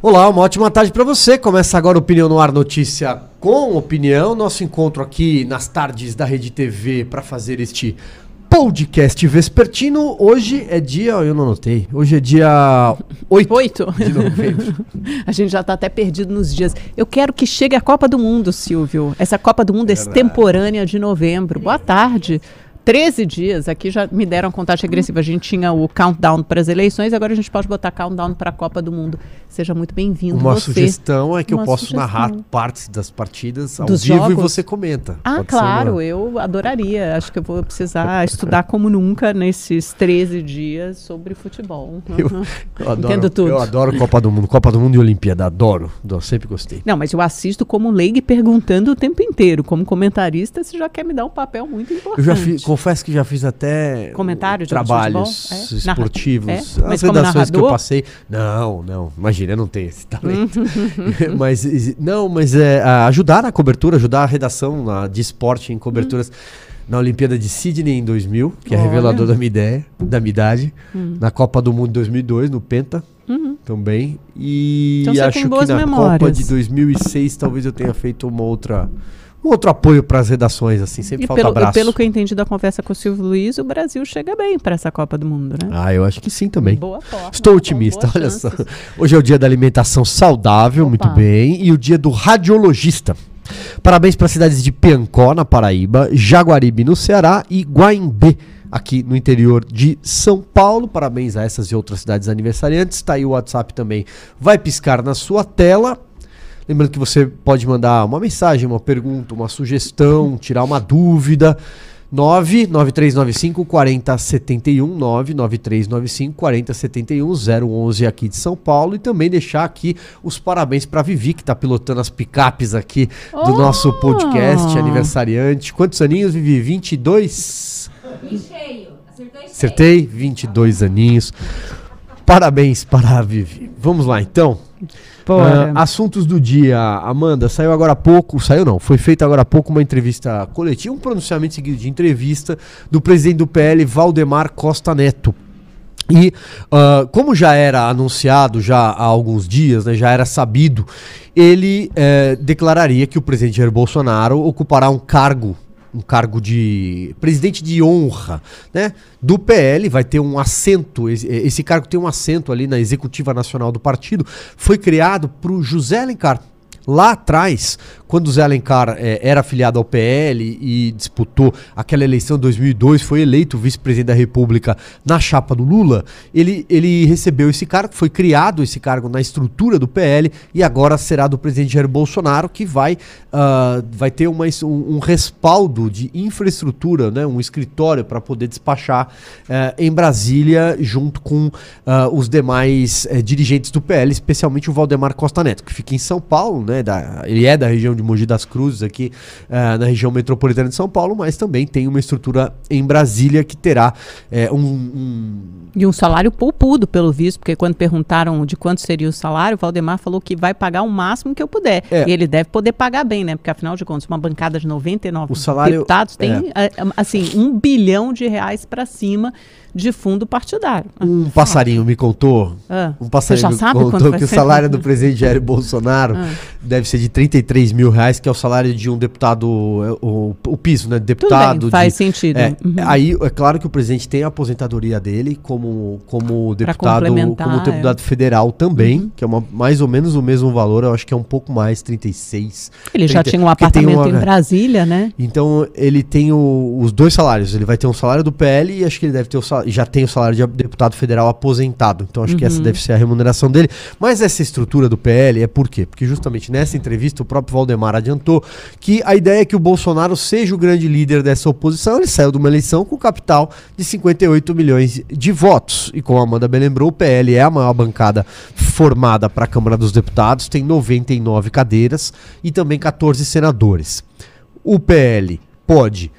Olá, uma ótima tarde para você. Começa agora o Opinião no Ar Notícia com opinião. Nosso encontro aqui nas tardes da Rede TV para fazer este podcast vespertino. Hoje é dia, eu não notei, hoje é dia 8, Oito. de novembro. A gente já está até perdido nos dias. Eu quero que chegue a Copa do Mundo, Silvio. Essa Copa do Mundo extemporânea de novembro. Boa tarde. 13 dias, aqui já me deram contagem agressiva. A gente tinha o countdown para as eleições, agora a gente pode botar countdown para a Copa do Mundo. Seja muito bem-vindo. Uma você. sugestão é que eu Uma posso sugestão. narrar partes das partidas ao Dos vivo e jogos? você comenta. Ah, Pode claro, uma- eu adoraria. Acho que eu vou precisar estudar como nunca nesses 13 dias sobre futebol. Eu, eu adoro, Entendo tudo. Eu adoro Copa do Mundo. Copa do Mundo e Olimpíada. Adoro. Eu sempre gostei. Não, mas eu assisto como leigo perguntando o tempo inteiro. Como comentarista, você já quer me dar um papel muito importante. Eu já fiz, confesso que já fiz até Comentário trabalhos? É? esportivos. É? As Mas redações que eu passei. Não, não. Imagina, eu não tenho esse talento. mas exi- não, mas é ajudar na cobertura, ajudar a redação na- de esporte em coberturas. Na Olimpíada de Sydney em 2000, que é Olha. revelador da minha ideia, da minha idade. Hum. Na Copa do Mundo em 2002, no Penta, também. E Então acho que na Copa memórias. de 2006 talvez eu tenha feito uma outra, um outro apoio para as redações, assim, sempre E falta pelo, abraço. pelo que eu entendi da conversa com o Silvio Luiz, o Brasil chega bem para essa Copa do Mundo, né? Ah, eu acho que sim também. Boa forma. Estou otimista, olha só. Hoje é o dia da alimentação saudável, Opa. muito bem, e o dia do radiologista. Parabéns para as cidades de Piancó, na Paraíba, Jaguaribe, no Ceará e Guaimbê, aqui no interior de São Paulo. Parabéns a essas e outras cidades aniversariantes. Está aí o WhatsApp também, vai piscar na sua tela. Lembrando que você pode mandar uma mensagem, uma pergunta, uma sugestão, tirar uma dúvida. 99395 4071 99395 4071 011 aqui de São Paulo e também deixar aqui os parabéns para Vivi que está pilotando as picapes aqui do Oh! nosso podcast aniversariante. Quantos aninhos Vivi? 22? cheio. Acertou em Acertei? 22 aninhos. Parabéns para a Vivi. Vamos lá então. Ah, assuntos do dia, Amanda, saiu agora há pouco, saiu não, foi feita agora há pouco uma entrevista coletiva, um pronunciamento seguido de entrevista do presidente do PL, Valdemar Costa Neto. E ah, como já era anunciado já há alguns dias, né, já era sabido, ele eh, declararia que o presidente Jair Bolsonaro ocupará um cargo um cargo de presidente de honra, né? Do PL, vai ter um assento, esse, cargo tem um assento ali na executiva nacional do partido, foi criado para o José Alencar. Lá atrás, quando Zé Alencar eh, era afiliado ao PL e disputou aquela eleição em 2002, foi eleito vice-presidente da República na chapa do Lula, ele, ele recebeu esse cargo, foi criado esse cargo na estrutura do PL e agora será do presidente Jair Bolsonaro, que vai, ah, vai ter uma, um, um respaldo de infraestrutura, né, um escritório para poder despachar eh, em Brasília, junto com ah, os demais eh, dirigentes do PL, especialmente o Valdemar Costa Neto, que fica em São Paulo, né, da- ele é da região de Mogi das Cruzes, aqui ah, na região metropolitana de São Paulo, mas também tem uma estrutura em Brasília que terá eh, um- um E um salário poupudo, pelo visto, porque quando perguntaram de quanto seria o salário, o Valdemar falou que vai pagar o máximo que eu puder. É. E ele deve poder pagar bem, né? Porque afinal de contas, uma bancada de 99 O salário- deputados tem, eh, assim, um bilhão de reais para cima de fundo partidário. Um passarinho me contou. Ah, Um passarinho já me contou que o salário do presidente Jair Bolsonaro Ah. deve ser de 33 mil reais, que é o salário de um deputado, é, o, o piso, né? Deputado. bem, faz de- sentido. É, Uhum. Aí é claro que o presidente tem a aposentadoria dele como, como deputado, como deputado federal também, Uhum. que é uma, mais ou menos o mesmo valor, eu acho que é um pouco mais, 36. Ele já 30, tinha um apartamento uma- em Brasília, né? Então ele tem o- os dois salários. Ele vai ter um salário do PL e acho que ele deve ter o salário, já tem o salário de deputado federal aposentado. Então acho que essa deve ser a remuneração dele. Mas essa estrutura do PL é por quê? Porque justamente nessa entrevista o próprio Valdemar adiantou que a ideia é que o Bolsonaro seja o grande líder dessa oposição. Ele saiu de uma eleição com capital de 58 milhões de votos. E como a Amanda bem lembrou, o PL é a maior bancada formada para a Câmara dos Deputados, tem 99 cadeiras e também 14 senadores. O PL pode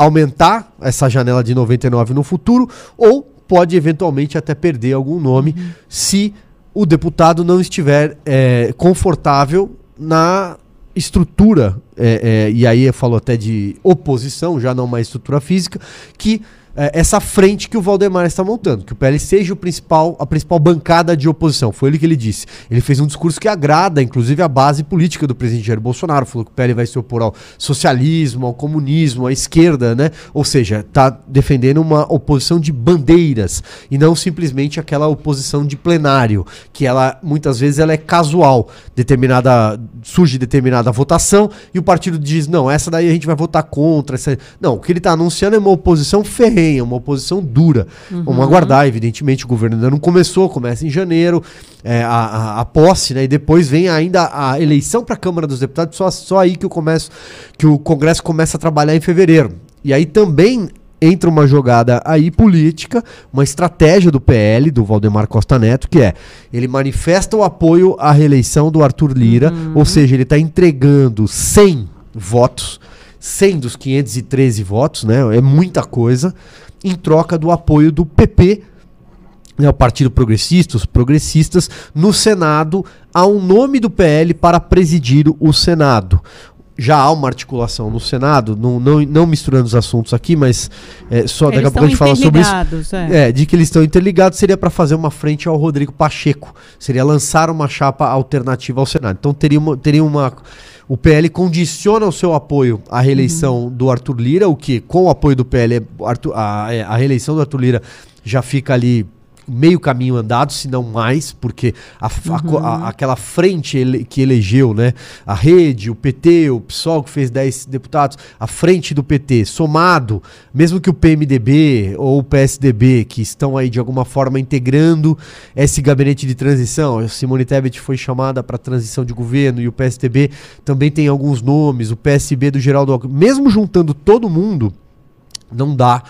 aumentar essa janela de 99 no futuro ou pode eventualmente até perder algum nome se o deputado não estiver é, confortável na estrutura, é, é, e aí eu falo até de oposição, já não uma estrutura física, que é, essa frente que o Valdemar está montando, que o PL seja o principal, a principal bancada de oposição. Foi ele que ele disse. Ele fez um discurso que agrada, inclusive, a base política do presidente Jair Bolsonaro. Falou que o PL vai se opor ao socialismo, ao comunismo, à esquerda, né? Ou seja, está defendendo uma oposição de bandeiras e não simplesmente aquela oposição de plenário, que ela muitas vezes ela é casual. Determinada surge determinada votação e o partido diz não, essa daí a gente vai votar contra. Essa... Não, o que ele está anunciando é uma oposição ferrenha ferrenha, uma oposição dura. Uhum. Vamos aguardar, evidentemente, o governo ainda não começou, começa em janeiro, é, a, a, a, posse, né? E depois vem ainda a eleição para a Câmara dos Deputados, só, só aí que o, começo, que o Congresso começa a trabalhar em fevereiro. E aí também entra uma jogada aí política, uma estratégia do PL, do Valdemar Costa Neto, que é ele manifesta o apoio à reeleição do Arthur Lira, uhum. ou seja, ele está entregando 100 votos 100 dos 513 votos, né? É muita coisa, em troca do apoio do PP, né, o Partido Progressista, os progressistas, no Senado, há um nome do PL para presidir o Senado já há uma articulação no Senado, não, não, não misturando os assuntos aqui, mas é, só daqui a pouco a gente fala sobre isso. É. é. de que eles estão interligados seria para fazer uma frente ao Rodrigo Pacheco, seria lançar uma chapa alternativa ao Senado. Então teria uma, teria uma o PL condiciona o seu apoio à reeleição uhum. do Arthur Lira, o que com o apoio do PL, a, a reeleição do Arthur Lira já fica ali meio caminho andado, se não mais, porque a, uhum. a, a, aquela frente ele, que elegeu, né, a rede, o PT, o PSOL que fez 10 deputados, a frente do PT, somado, mesmo que o PMDB ou o PSDB, que estão aí de alguma forma integrando esse gabinete de transição, a Simone Tebet foi chamada para transição de governo e o PSDB também tem alguns nomes, o PSB do Geraldo Alckmin, mesmo juntando todo mundo, não dá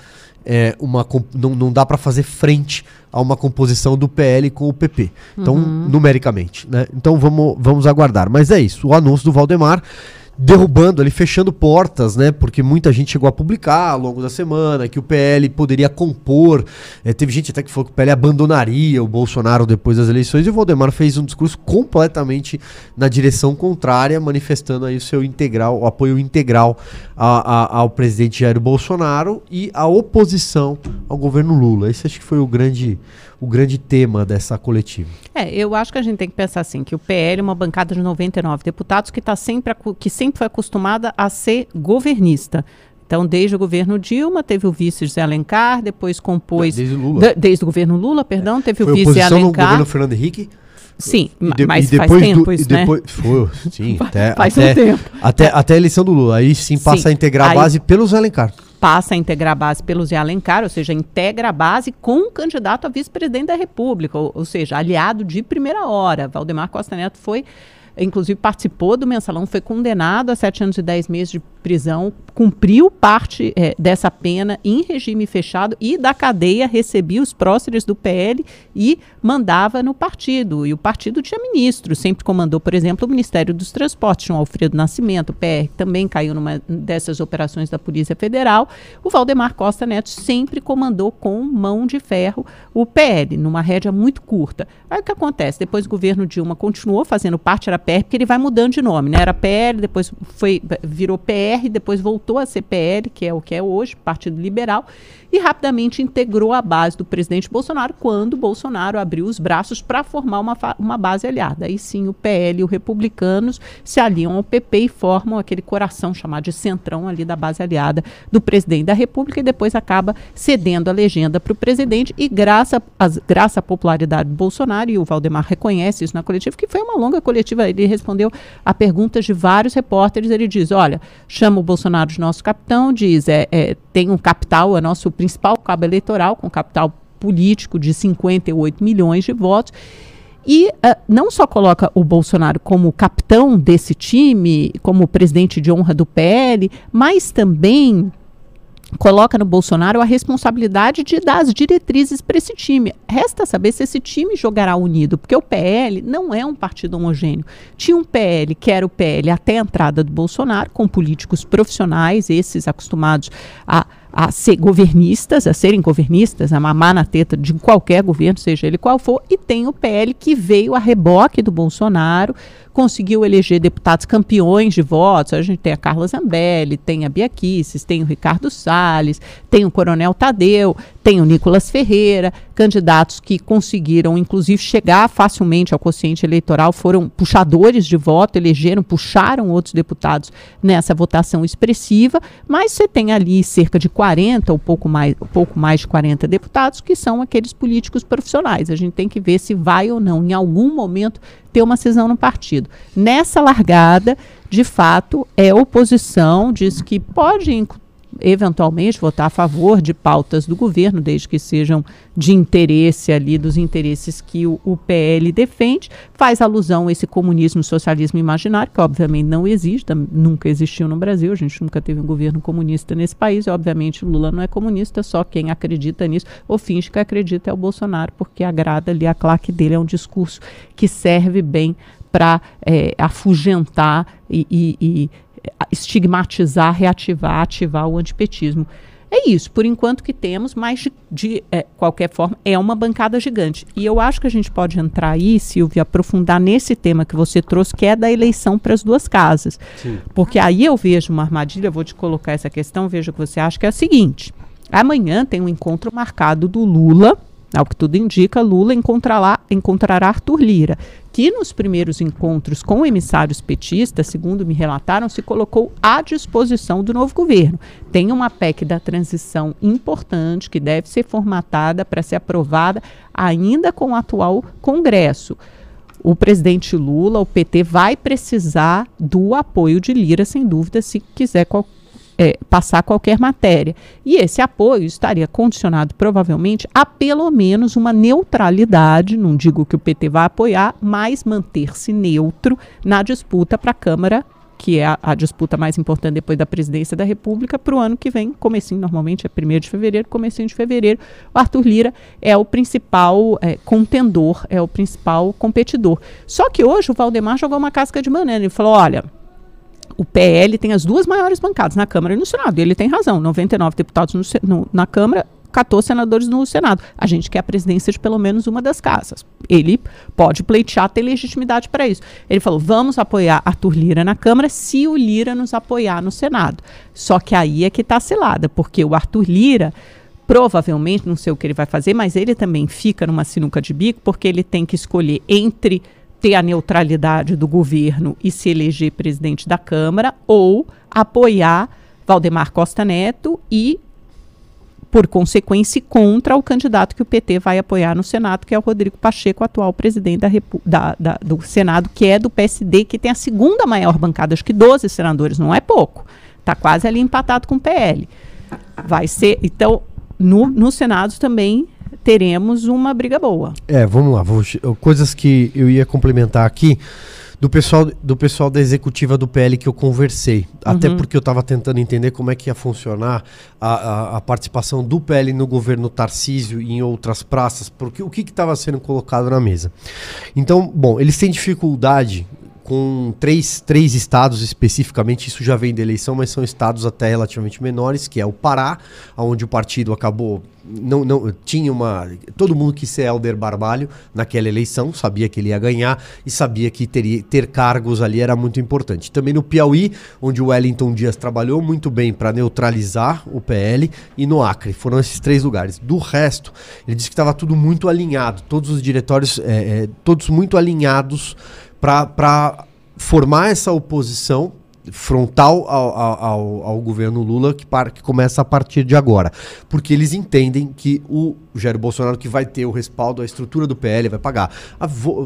é, uma, não, não dá para fazer frente a uma composição do PL com o PP. Então, uhum. numericamente. Né? Então vamos, vamos aguardar. Mas é isso. O anúncio do Valdemar derrubando ali, fechando portas, né? Porque muita gente chegou a publicar ao longo da semana que o PL poderia compor. É, teve gente até que falou que o PL abandonaria o Bolsonaro depois das eleições e o Valdemar fez um discurso completamente na direção contrária, manifestando aí o seu integral, o apoio integral a, a, ao presidente Jair Bolsonaro e a oposição ao governo Lula. Esse acho que foi o grande o grande tema dessa coletiva. É, eu acho que a gente tem que pensar assim, que o PL é uma bancada de 99 deputados que está sempre, que sempre foi acostumada a ser governista. Então, desde o governo Dilma, teve o vice José Alencar, depois compôs. Desde o Lula. De, desde o governo Lula, perdão, teve foi o vice Alencar. no governo Fernando Henrique? Sim, de, mas faz tempo do, isso, né? Depois, foi, sim, até, faz até, um tempo. Até, até a eleição do Lula. Aí sim passa sim, a integrar a base pelo Zé Alencar passa a integrar a base pelo Zé Alencar, ou seja, integra a base com o candidato a vice-presidente da República, ou, ou, seja, aliado de primeira hora. Valdemar Costa Neto foi, inclusive participou do mensalão, foi condenado a sete anos e dez meses de prisão, cumpriu parte é, dessa pena em regime fechado e da cadeia recebia os próceres do PL e mandava no partido. E o partido tinha ministro, sempre comandou, por exemplo, o Ministério dos Transportes, tinha o Alfredo Nascimento, o PR também caiu numa dessas operações da Polícia Federal. O Valdemar Costa Neto sempre comandou com mão de ferro o PL, numa rédea muito curta. Aí o que acontece? Depois o governo Dilma continuou fazendo parte, era PR, porque ele vai mudando de nome, né? Era PL, depois foi, virou PR, depois voltou a CPL, que é o que é hoje, Partido Liberal, e rapidamente integrou a base do presidente Bolsonaro quando Bolsonaro abriu os braços para formar uma, uma base aliada. Aí sim o PL e os republicanos se aliam ao PP e formam aquele coração chamado de centrão ali da base aliada do presidente da República e depois acaba cedendo a legenda para o presidente e graças graça à popularidade do Bolsonaro, e o Valdemar reconhece isso na coletiva, que foi uma longa coletiva, ele respondeu a perguntas de vários repórteres, ele diz, olha, chama o Bolsonaro de nosso capitão, diz, é, é tem um capital, é nosso principal cabo eleitoral, com capital político de 58 milhões de votos. E uh, não só coloca o Bolsonaro como capitão desse time, como presidente de honra do PL, mas também coloca no Bolsonaro a responsabilidade de dar as diretrizes para esse time. Resta saber se esse time jogará unido, porque o PL não é um partido homogêneo. Tinha um PL que era o PL até a entrada do Bolsonaro, com políticos profissionais, esses acostumados a a ser governistas, a serem governistas, a mamar na teta de qualquer governo, seja ele qual for, e tem o PL que veio a reboque do Bolsonaro, conseguiu eleger deputados campeões de votos. A gente tem a Carla Zambelli, tem a Bia Kicis, tem o Ricardo Salles, tem o Coronel Tadeu, tem o Nicolas Ferreira, candidatos que conseguiram, inclusive, chegar facilmente ao quociente eleitoral, foram puxadores de voto, elegeram, puxaram outros deputados nessa votação expressiva, mas você tem ali cerca de 40 ou pouco mais, pouco mais de 40 deputados que são aqueles políticos profissionais. A gente tem que ver se vai ou não, em algum momento, ter uma cisão no partido. Nessa largada, de fato, é oposição, diz que pode eventualmente votar a favor de pautas do governo, desde que sejam de interesse ali dos interesses que o, o, PL defende, faz alusão a esse comunismo, socialismo imaginário, que obviamente não existe, nunca existiu no Brasil, a gente nunca teve um governo comunista nesse país, e obviamente Lula não é comunista, só quem acredita nisso ou finge que acredita é o Bolsonaro, porque agrada ali a claque dele, é um discurso que serve bem para é, afugentar e, e, e estigmatizar, reativar, ativar o antipetismo. É isso, por enquanto que temos, mas de, de é, qualquer forma é uma bancada gigante. E eu acho que a gente pode entrar aí, Silvia, aprofundar nesse tema que você trouxe, que é da eleição para as duas casas. Sim. Porque aí eu vejo uma armadilha, vou te colocar essa questão, veja o que você acha, que é a seguinte: amanhã tem um encontro marcado do Lula ao que tudo indica, Lula encontrará, encontrará Arthur Lira, que nos primeiros encontros com emissários petistas, segundo me relataram, se colocou à disposição do novo governo. Tem uma PEC da transição importante que deve ser formatada para ser aprovada ainda com o atual Congresso. O presidente Lula, o PT, vai precisar do apoio de Lira, sem dúvida, se quiser é, passar qualquer matéria. E esse apoio estaria condicionado, provavelmente, a pelo menos uma neutralidade, não digo que o PT vai apoiar, mas manter-se neutro na disputa para a Câmara que é a, a, disputa mais importante depois da presidência da República, para o ano que vem, comecinho, normalmente é 1 de fevereiro, comecinho de fevereiro, o Arthur Lira é o principal é, contendor, é o principal competidor. Só que hoje o Valdemar jogou uma casca de banana, ele falou, olha, o PL tem as duas maiores bancadas na Câmara e no Senado. E ele tem razão: 99 deputados no, no, na Câmara, 14 senadores no Senado. A gente quer a presidência de pelo menos uma das casas. Ele pode pleitear, ter legitimidade para isso. Ele falou: vamos apoiar Arthur Lira na Câmara se o Lira nos apoiar no Senado. Só que aí é que está selada, porque o Arthur Lira provavelmente, não sei o que ele vai fazer, mas ele também fica numa sinuca de bico, porque ele tem que escolher entre ter a neutralidade do governo e se eleger presidente da Câmara, ou apoiar Valdemar Costa Neto e, por consequência, contra o candidato que o PT vai apoiar no Senado, que é o Rodrigo Pacheco, atual presidente da, da, da, do Senado, que é do PSD, que tem a segunda maior bancada, acho que 12 senadores, não é pouco. Está quase ali empatado com o PL. Vai ser. Então, no, no Senado também teremos uma briga boa. É, vamos lá. Vamos, coisas que eu ia complementar aqui do pessoal, do pessoal da executiva do PL que eu conversei. Uhum. Até porque eu estava tentando entender como é que ia funcionar a, a, a, participação do PL no governo Tarcísio e em outras praças, porque o que estava sendo colocado na mesa. Então, bom, eles têm dificuldade com três, três estados especificamente, isso já vem da eleição, mas são estados até relativamente menores, que é o Pará, onde o partido acabou não, não tinha uma todo mundo quis ser Helder Barbalho naquela eleição sabia que ele ia ganhar e sabia que teria ter cargos ali era muito importante. Também no Piauí onde o Wellington Dias trabalhou muito bem para neutralizar o PL e no Acre. Foram esses três lugares. Do resto ele disse que estava tudo muito alinhado. Todos os diretórios é, é, todos muito alinhados para formar essa oposição frontal ao, ao, ao, governo Lula que, par, que começa a partir de agora. Porque eles entendem que o Jair Bolsonaro que vai ter o respaldo, a estrutura do PL vai pagar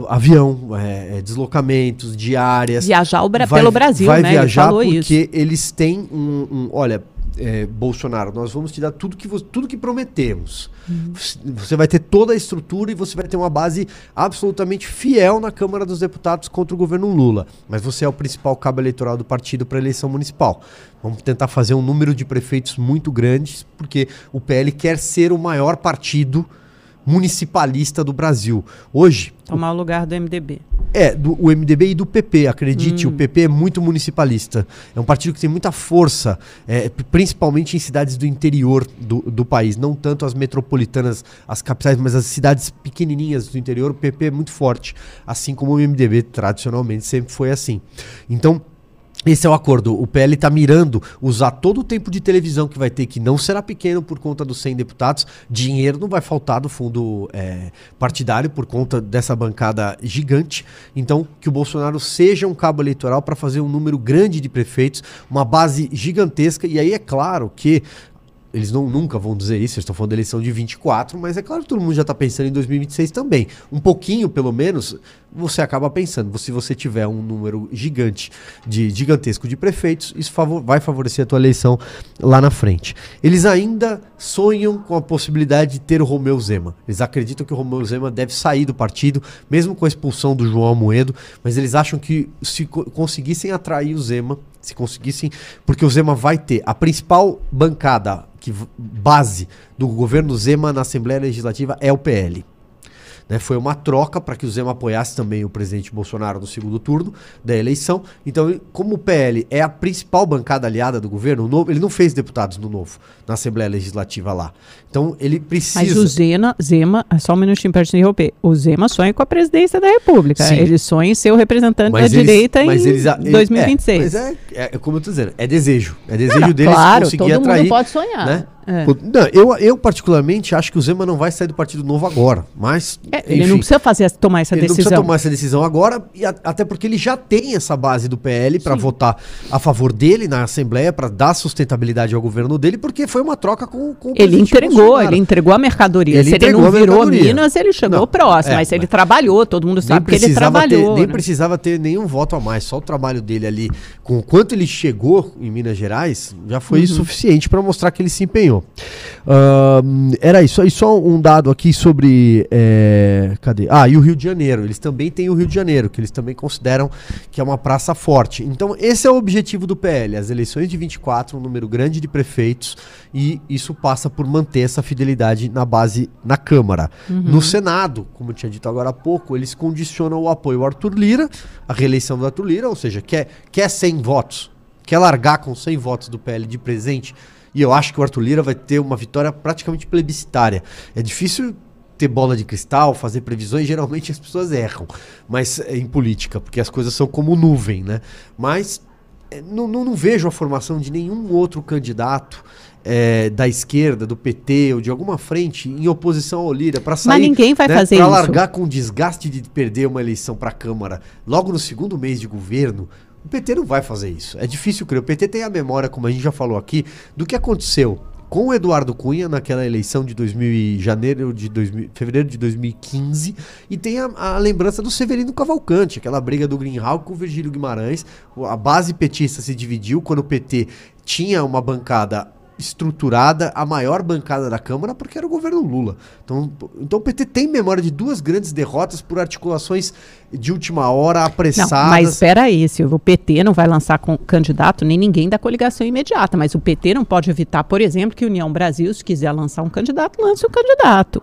avião, é, é, deslocamentos, diárias. Viajar vai, pelo Brasil, vai né? viajar porque isso. eles têm um, um olha, é, Bolsonaro, nós vamos te dar tudo que, tudo que prometemos. Uhum. Você vai ter toda a estrutura e você vai ter uma base absolutamente fiel na Câmara dos Deputados contra o governo Lula. Mas você é o principal cabo eleitoral do partido para a eleição municipal. Vamos tentar fazer um número de prefeitos muito grandes, porque o PL quer ser o maior partido municipalista do Brasil. Hoje. Tomar o lugar do MDB. É, do o MDB e do PP, acredite, o PP é muito municipalista. É um partido que tem muita força, é, principalmente em cidades do interior do, do país, não tanto as metropolitanas, as capitais, mas as cidades pequenininhas do interior, o PP é muito forte, assim como o MDB tradicionalmente sempre foi assim. Então, esse é o acordo. O PL está mirando usar todo o tempo de televisão que vai ter, que não será pequeno por conta dos 100 deputados. Dinheiro não vai faltar do fundo é, partidário por conta dessa bancada gigante. Então, que o Bolsonaro seja um cabo eleitoral para fazer um número grande de prefeitos, uma base gigantesca. E aí é claro que eles não, nunca vão dizer isso, eles estão falando da eleição de 24, mas é claro que todo mundo já está pensando em 2026 também. Um pouquinho, pelo menos, você acaba pensando. Se você tiver um número gigante, de gigantesco de prefeitos, isso favor- vai favorecer a tua eleição lá na frente. Eles ainda sonham com a possibilidade de ter o Romeu Zema. Eles acreditam que o Romeu Zema deve sair do partido, mesmo com a expulsão do João Amoedo, mas eles acham que se co- conseguissem atrair o Zema, se conseguissem, porque o Zema vai ter a principal bancada, que base do governo Zema na Assembleia Legislativa é o PL. Né? Foi uma troca para que o Zema apoiasse também o presidente Bolsonaro no segundo turno da eleição. Então, como o PL é a principal bancada aliada do governo, novo, ele não fez deputados no novo, na Assembleia Legislativa lá. Então, ele precisa. Mas o Zema, Zema, só um minutinho para te interromper. O Zema sonha com a presidência da República. Sim. Ele sonha em ser o representante Mas da eles- direita mas em eles a- ele- 2026. É, mas é, é, é como eu tô dizendo, é desejo. É desejo Não, deles claro, conseguir todo atrair. mundo pode sonhar. né? É. Não, eu, eu, particularmente, acho que o Zema não vai sair do Partido Novo agora. Mas. É, ele enfim, não precisa fazer, tomar essa ele não precisa decisão. tomar essa decisão agora, e a- até porque ele já tem essa base do PL para votar a favor dele na Assembleia, para dar sustentabilidade ao governo dele, porque foi uma troca com, com o Ele entregou, Bolsonaro. ele entregou a mercadoria. Ele Se ele não virou. Minas, ele chegou Não, próximo. é, mas ele mas- trabalhou, todo mundo sabe que ele precisava, ter, trabalhou. nem né? precisava ter nenhum voto a mais, só o trabalho dele ali, com o quanto ele chegou em Minas Gerais, já foi Uhum. suficiente para mostrar que ele se empenhou. Ahn, era isso. E só um dado aqui sobre. é, cadê? Ah, e o Rio de Janeiro. Eles também têm o Rio de Janeiro, que eles também consideram que é uma praça forte. Então, esse é o objetivo do PL: as eleições de 24, um número grande de prefeitos, e isso passa por manter essa fidelidade na base na Câmara. No Senado, como eu tinha dito agora há pouco, eles condicionam o apoio ao Arthur Lira, a reeleição do Arthur Lira, ou seja, quer, quer 100 votos, quer largar com 100 votos do PL de presente. E eu acho que o Arthur Lira vai ter uma vitória praticamente plebiscitária. É difícil ter bola de cristal, fazer previsões, geralmente as pessoas erram, mas é em política, porque as coisas são como nuvem, né? Mas é, não, não, não vejo a formação de nenhum outro candidato é, da esquerda, do PT ou de alguma frente em oposição ao Lira para sair. ninguém vai fazer pra isso. largar com o desgaste de perder uma eleição para a Câmara logo no segundo mês de governo. O PT não vai fazer isso. É difícil crer. O PT tem a memória, como a gente já falou aqui, do que aconteceu com o Eduardo Cunha naquela eleição de 2000 e janeiro de 2000, fevereiro de 2015 e tem a, a lembrança do Severino Cavalcante, aquela briga do Greenhalgh com o Virgílio Guimarães. A base petista se dividiu quando o PT tinha uma bancada estruturada, a maior bancada da Câmara, porque era o governo Lula. Então, então o PT tem memória de duas grandes derrotas por articulações de última hora, Não, apressadas. mas espera aí, Silvio. O PT não vai lançar com candidato nem ninguém da coligação imediata. Mas o PT não pode evitar, por exemplo, que a União Brasil, se quiser lançar um candidato, lance um candidato.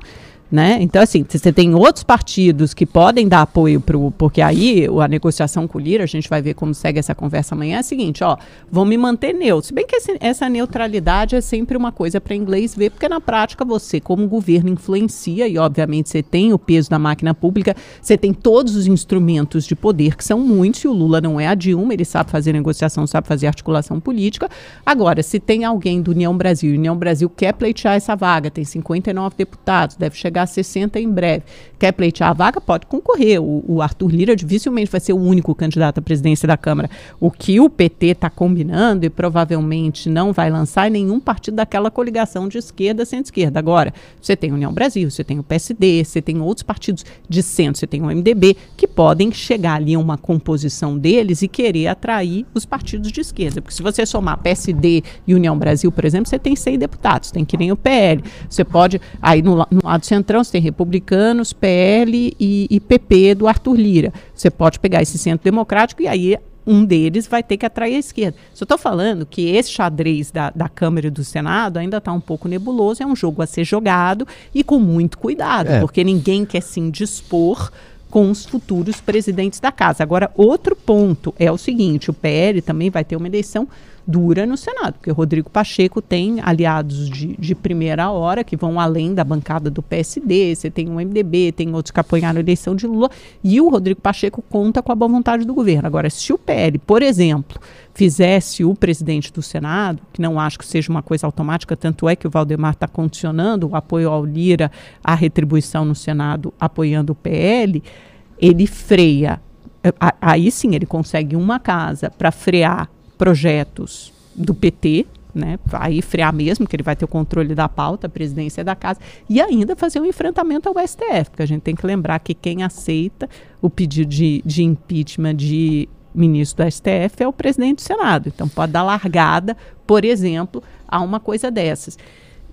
Né? Então, assim, você tem outros partidos que podem dar apoio para porque aí o- a negociação com o Lira, a gente vai ver como segue essa conversa amanhã, é a seguinte, ó, vão me manter neutro. Se bem que esse- essa neutralidade é sempre uma coisa para inglês ver, porque na prática você, como governo, influencia e, obviamente, você tem o peso da máquina pública, você tem todos os instrumentos de poder, que são muitos, e o Lula não é a Dilma, ele sabe fazer negociação, sabe fazer articulação política. Agora, se tem alguém do União Brasil, e União Brasil quer pleitear essa vaga, tem 59 deputados, deve chegar a 60 em breve, quer pleitear a vaga, pode concorrer. O, o Arthur Lira dificilmente vai ser o único candidato à presidência da Câmara. O que o PT está combinando e provavelmente não vai lançar é nenhum partido daquela coligação de esquerda centro-esquerda. Agora, você tem União Brasil, você tem o PSD, você tem outros partidos de centro, você tem o MDB, que podem chegar ali a uma composição deles e querer atrair os partidos de esquerda. Porque se você somar PSD e União Brasil, por exemplo, você tem 100 deputados, tem que nem o PL. Você pode, aí no, no lado centrão, você tem republicanos, PL e, e PP do Arthur Lira. Você pode pegar esse centro democrático e aí um deles vai ter que atrair a esquerda. Só estou falando que esse xadrez da, da Câmara e do Senado ainda está um pouco nebuloso, é um jogo a ser jogado e com muito cuidado, É. porque ninguém quer se indispor com os futuros presidentes da casa. Agora, outro ponto é o seguinte: o PL também vai ter uma eleição dura no Senado, porque o Rodrigo Pacheco tem aliados de, de primeira hora que vão além da bancada do PSD, você tem o MDB, tem outros que apoiaram a eleição de Lula, e o Rodrigo Pacheco conta com a boa vontade do governo. Agora, se o PL, por exemplo, fizesse o presidente do Senado, que não acho que seja uma coisa automática, tanto é que o Valdemar está condicionando o apoio ao Lira à retribuição no Senado, apoiando o PL, ele freia. Aí sim ele consegue uma casa para frear projetos do PT, né? Aí frear mesmo, que ele vai ter o controle da pauta, a presidência da casa, e ainda fazer um enfrentamento ao STF, porque a gente tem que lembrar que quem aceita o pedido de, de impeachment de ministro do STF é o presidente do Senado. Então pode dar largada, por exemplo, a uma coisa dessas.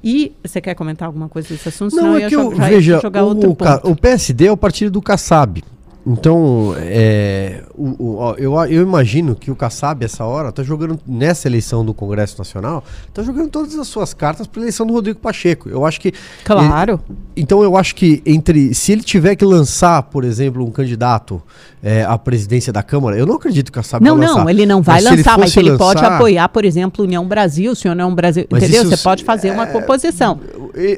E você quer comentar alguma coisa desse assunto? Não, Senão é que eu, veja, o, o, PSD é o partido do Kassab. Então, é, o, o, eu, eu imagino que o Kassab, essa hora, está jogando, nessa eleição do Congresso Nacional, está jogando todas as suas cartas para a eleição do Rodrigo Pacheco. Eu acho que. Claro. Ele, então, eu acho que entre. Se ele tiver que lançar, por exemplo, um candidato é, à presidência da Câmara, eu não acredito que o Kassab não, vai lançar. Não, não, ele não vai mas lançar, ele mas ele lançar, pode apoiar, por exemplo, União Brasil, se União Brasil. Entendeu? Você pode fazer é, uma composição.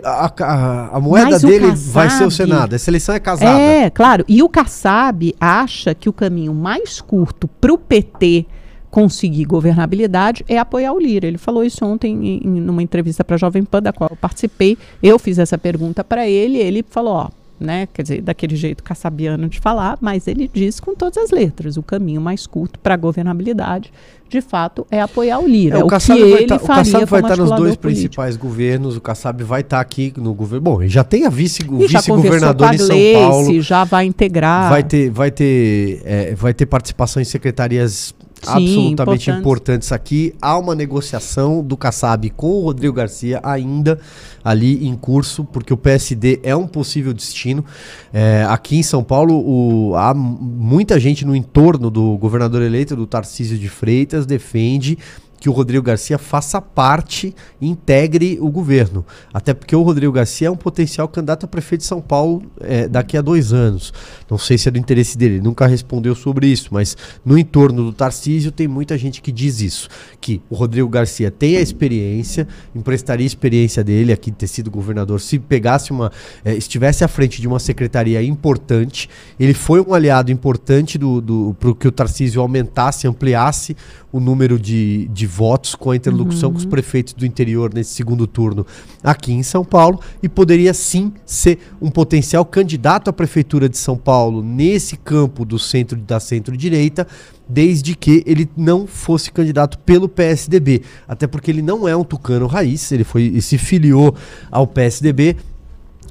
A, a, a moeda mas dele Kassab, vai ser o Senado. Essa eleição é casada. É, claro. E o Kassab acha que o caminho mais curto para o PT conseguir governabilidade é apoiar o Lira. Ele falou isso ontem em, em numa entrevista para a Jovem Pan, da qual eu participei. Eu fiz essa pergunta para ele, ele falou, ó, né? Quer dizer, daquele jeito caçabiano de falar, mas ele diz com todas as letras: o caminho mais curto para governabilidade, de fato, é apoiar o Lira. É, o, o Kassab ele tá, O Kassab vai estar tá nos dois político. principais governos, o Kassab vai estar tá aqui no governo. Bom, já tem a vice, o vice-governador em São Paulo. Já vai integrar. Vai ter, vai ter, é, vai ter participação em secretarias Sim, absolutamente importantes. importantes aqui. Há uma negociação do Kassab com o Rodrigo Garcia ainda ali em curso, porque o PSD é um possível destino. É, aqui em São Paulo, o, há muita gente no entorno do governador eleito, do Tarcísio de Freitas, defende que o Rodrigo Garcia faça parte e integre o governo. Até porque o Rodrigo Garcia é um potencial candidato a prefeito de São Paulo é, daqui a dois anos. Não sei se é do interesse dele, ele nunca respondeu sobre isso, mas no entorno do Tarcísio tem muita gente que diz isso: que o Rodrigo Garcia tem a experiência, emprestaria a experiência dele aqui de ter sido governador, se pegasse uma. É, estivesse à frente de uma secretaria importante. Ele foi um aliado importante do, do, para que o Tarcísio aumentasse, ampliasse o número de, de votos com a interlocução uhum. com os uhum. prefeitos do interior nesse segundo turno aqui em São Paulo e poderia sim ser um potencial candidato à prefeitura de São Paulo nesse campo do centro da centro-direita, desde que ele não fosse candidato pelo PSDB, até porque ele não é um tucano raiz, ele foi e se filiou ao PSDB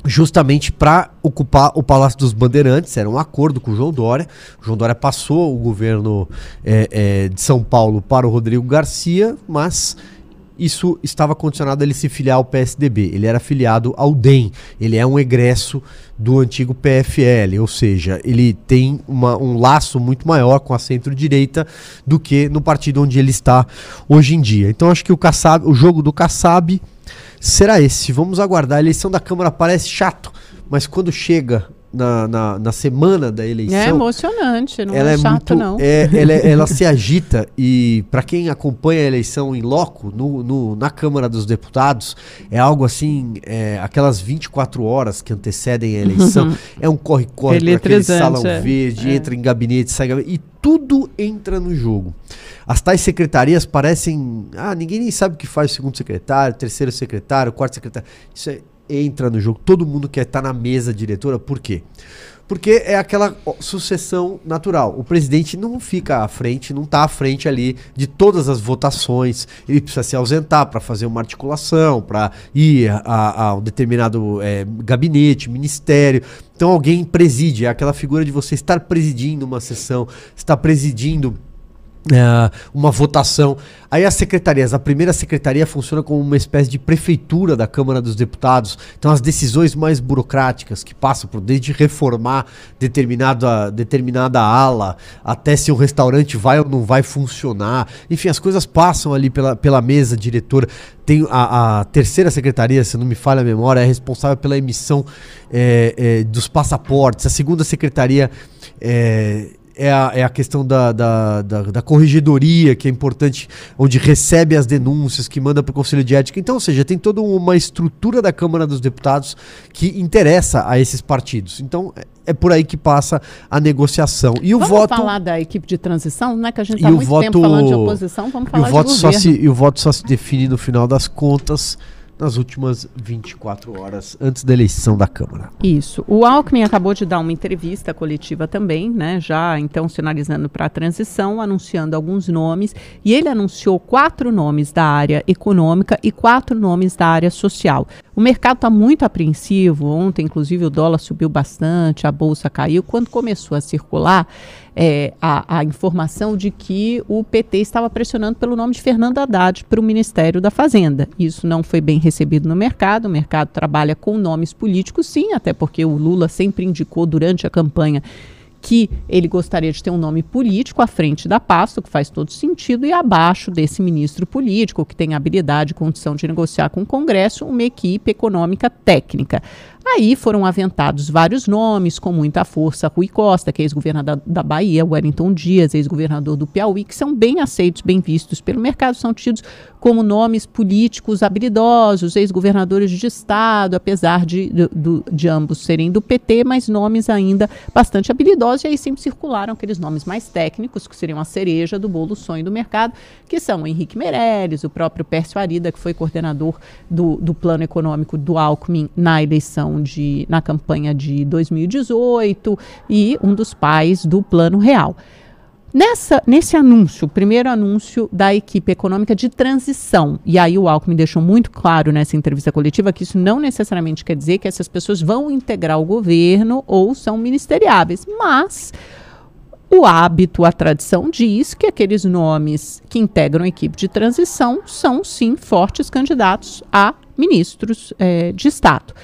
justamente para ocupar o Palácio dos Bandeirantes, era um acordo com o João Dória. O João Dória passou o governo é, é, de São Paulo para o Rodrigo Garcia, mas isso estava condicionado a ele se filiar ao PSDB. Ele era filiado ao DEM, ele é um egresso do antigo PFL, ou seja, ele tem uma, um laço muito maior com a centro-direita do que no partido onde ele está hoje em dia. Então acho que o, Kassab, o jogo do Kassab será esse. Vamos aguardar. A eleição da Câmara parece chato, mas quando chega na, na, na, semana da eleição. É emocionante, não ela é, é chato, muito, não. É, ela, ela se agita e, para quem acompanha a eleição em loco, no, no, na Câmara dos Deputados, é algo assim, é, aquelas 24 horas que antecedem a eleição, é um corre-corre para aquele salão é. verde, é. entra em gabinete, sai gabinete, e tudo entra no jogo. As tais secretarias parecem. Ah, ninguém nem sabe o que faz o segundo secretário, terceiro secretário, quarto secretário. Isso é, entra no jogo. Todo mundo quer estar na mesa diretora. Por quê? Porque é aquela sucessão natural. O presidente não fica à frente, não está à frente ali de todas as votações. Ele precisa se ausentar para fazer uma articulação, para ir a, a, um determinado é, gabinete, ministério. Então alguém preside, é aquela figura de você estar presidindo uma sessão, estar presidindo é, uma votação. Aí as secretarias, a primeira secretaria funciona como uma espécie de prefeitura da Câmara dos Deputados. Então as decisões mais burocráticas que passam por desde reformar determinada, determinada ala até se o restaurante vai ou não vai funcionar. Enfim, as coisas passam ali pela, pela mesa diretora. Tem a, a terceira secretaria, se não me falha a memória, é responsável pela emissão é, é, dos passaportes. A segunda secretaria é, é a, é a questão da, da, da, da, corregedoria, que é importante, onde recebe as denúncias, que manda para o Conselho de Ética. Então, ou seja, tem toda uma estrutura da Câmara dos Deputados que interessa a esses partidos. Então, é, é por aí que passa a negociação. E o vamos voto. falar da equipe de transição, né? Que a gente está muito voto, tempo falando de oposição, vamos falar e o voto de só se E o voto só se define no final das contas nas últimas 24 horas antes da eleição da Câmara. Isso. O Alckmin acabou de dar uma entrevista coletiva também, né? Já então sinalizando para a transição, anunciando alguns nomes. E ele anunciou quatro nomes da área econômica e quatro nomes da área social. O mercado está muito apreensivo. Ontem, inclusive, o dólar subiu bastante, a bolsa caiu. Quando começou a circular é, a, a, informação de que o PT estava pressionando pelo nome de Fernando Haddad para o Ministério da Fazenda. Isso não foi bem recebido no mercado. O mercado trabalha com nomes políticos, sim, até porque o Lula sempre indicou durante a campanha que ele gostaria de ter um nome político à frente da pasta, que faz todo sentido, e abaixo desse ministro político, que tem habilidade e condição de negociar com o Congresso, uma equipe econômica técnica. Aí foram aventados vários nomes, com muita força, Rui Costa, que é ex-governador da Bahia, Wellington Dias, ex-governador do Piauí, que são bem aceitos, bem vistos pelo mercado, são tidos como nomes políticos habilidosos, ex-governadores de Estado, apesar de, de, de, ambos serem do PT, mas nomes ainda bastante habilidosos, e aí sempre circularam aqueles nomes mais técnicos, que seriam a cereja do bolo sonho do mercado, que são Henrique Meirelles, o próprio Pércio Arida, que foi coordenador do, do plano econômico do Alckmin na eleição de, na campanha de 2018, e um dos pais do plano real. Nessa, nesse anúncio, primeiro anúncio da equipe econômica de transição, e aí o Alckmin deixou muito claro nessa entrevista coletiva que isso não necessariamente quer dizer que essas pessoas vão integrar o governo ou são ministeriáveis, mas o hábito, a tradição diz que aqueles nomes que integram a equipe de transição são sim fortes candidatos a ministros eh, de Estado.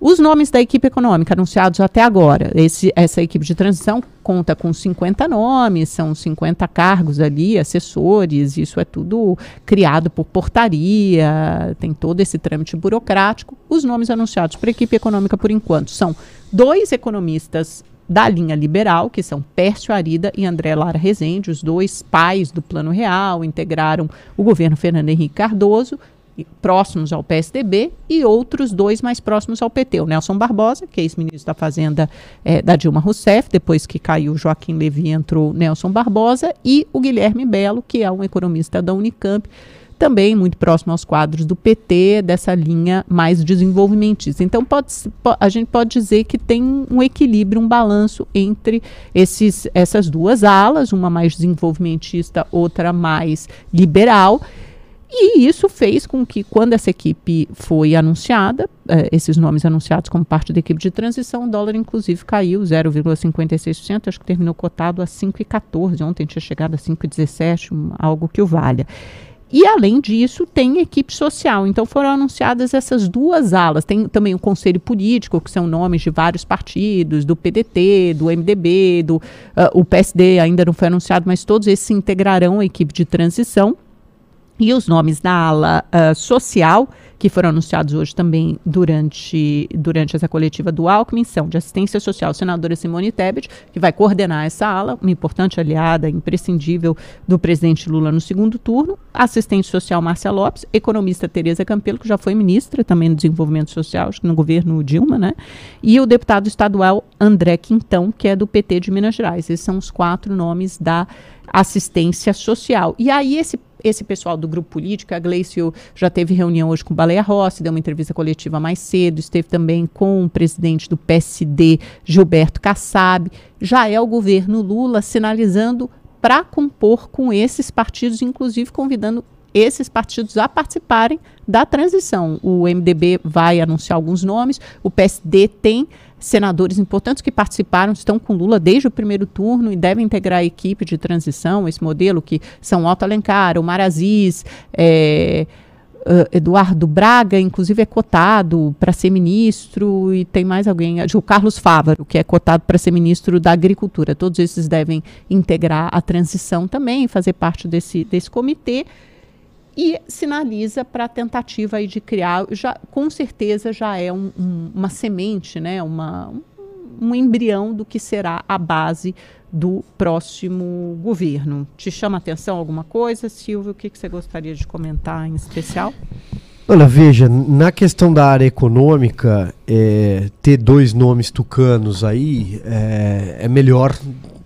Os nomes da equipe econômica anunciados até agora, esse, essa equipe de transição conta com 50 nomes, são 50 cargos ali, assessores, isso é tudo criado por portaria, tem todo esse trâmite burocrático. Os nomes anunciados para a equipe econômica, por enquanto, são dois economistas da linha liberal, que são Pércio Arida e André Lara Rezende, os dois pais do Plano Real, integraram o governo Fernando Henrique Cardoso, próximos ao PSDB e outros dois mais próximos ao PT. O Nelson Barbosa, que é ex-ministro da Fazenda é, da Dilma Rousseff, depois que caiu Joaquim Levy entrou Nelson Barbosa, e o Guilherme Belo, que é um economista da Unicamp, também muito próximo aos quadros do PT, dessa linha mais desenvolvimentista. Então, pode, a gente pode dizer que tem um equilíbrio, um balanço entre esses, essas duas alas, uma mais desenvolvimentista, outra mais liberal. E isso fez com que, quando essa equipe foi anunciada, eh, esses nomes anunciados como parte da equipe de transição, o dólar inclusive caiu 0,56%, acho que terminou cotado a 5,14%. Ontem tinha chegado a 5,17%, um, algo que o valha. E, além disso, tem equipe social. Então, foram anunciadas essas duas alas. Tem também o Conselho Político, que são nomes de vários partidos, do PDT, do MDB, do uh, o PSD ainda não foi anunciado, mas todos esses se integrarão à equipe de transição. E os nomes da ala uh, social, que foram anunciados hoje também durante, durante essa coletiva do Alckmin, são de assistência social, senadora Simone Tebet, que vai coordenar essa ala, uma importante aliada, imprescindível do presidente Lula no segundo turno, assistente social Márcia Lopes, economista Tereza Campelo, que já foi ministra também do desenvolvimento social, acho que no governo Dilma, né? E o deputado estadual André Quintão, que é do PT de Minas Gerais. Esses são os quatro nomes da assistência social. E aí esse esse pessoal do grupo político, a Gleicio já teve reunião hoje com o Baleia Rossi, deu uma entrevista coletiva mais cedo, esteve também com o presidente do PSD, Gilberto Kassab. Já é o governo Lula sinalizando para compor com esses partidos, inclusive convidando esses partidos a participarem da transição. O MDB vai anunciar alguns nomes, o PSD tem senadores importantes que participaram, estão com Lula desde o primeiro turno e devem integrar a equipe de transição, esse modelo que são Otto Alencar, Omar Aziz, é, Uh, Eduardo Braga, inclusive, é cotado para ser ministro, e tem mais alguém, o Carlos Fávaro, que é cotado para ser ministro da Agricultura. Todos esses devem integrar a transição também, fazer parte desse, desse comitê, e sinaliza para a tentativa aí de criar, já, com certeza já é um, um, uma semente, né, uma, um embrião do que será a base do próximo governo. Te chama atenção alguma coisa, Silvio? O que, que você gostaria de comentar em especial? Olha, veja, na questão da área econômica, é, ter dois nomes tucanos aí é, é melhor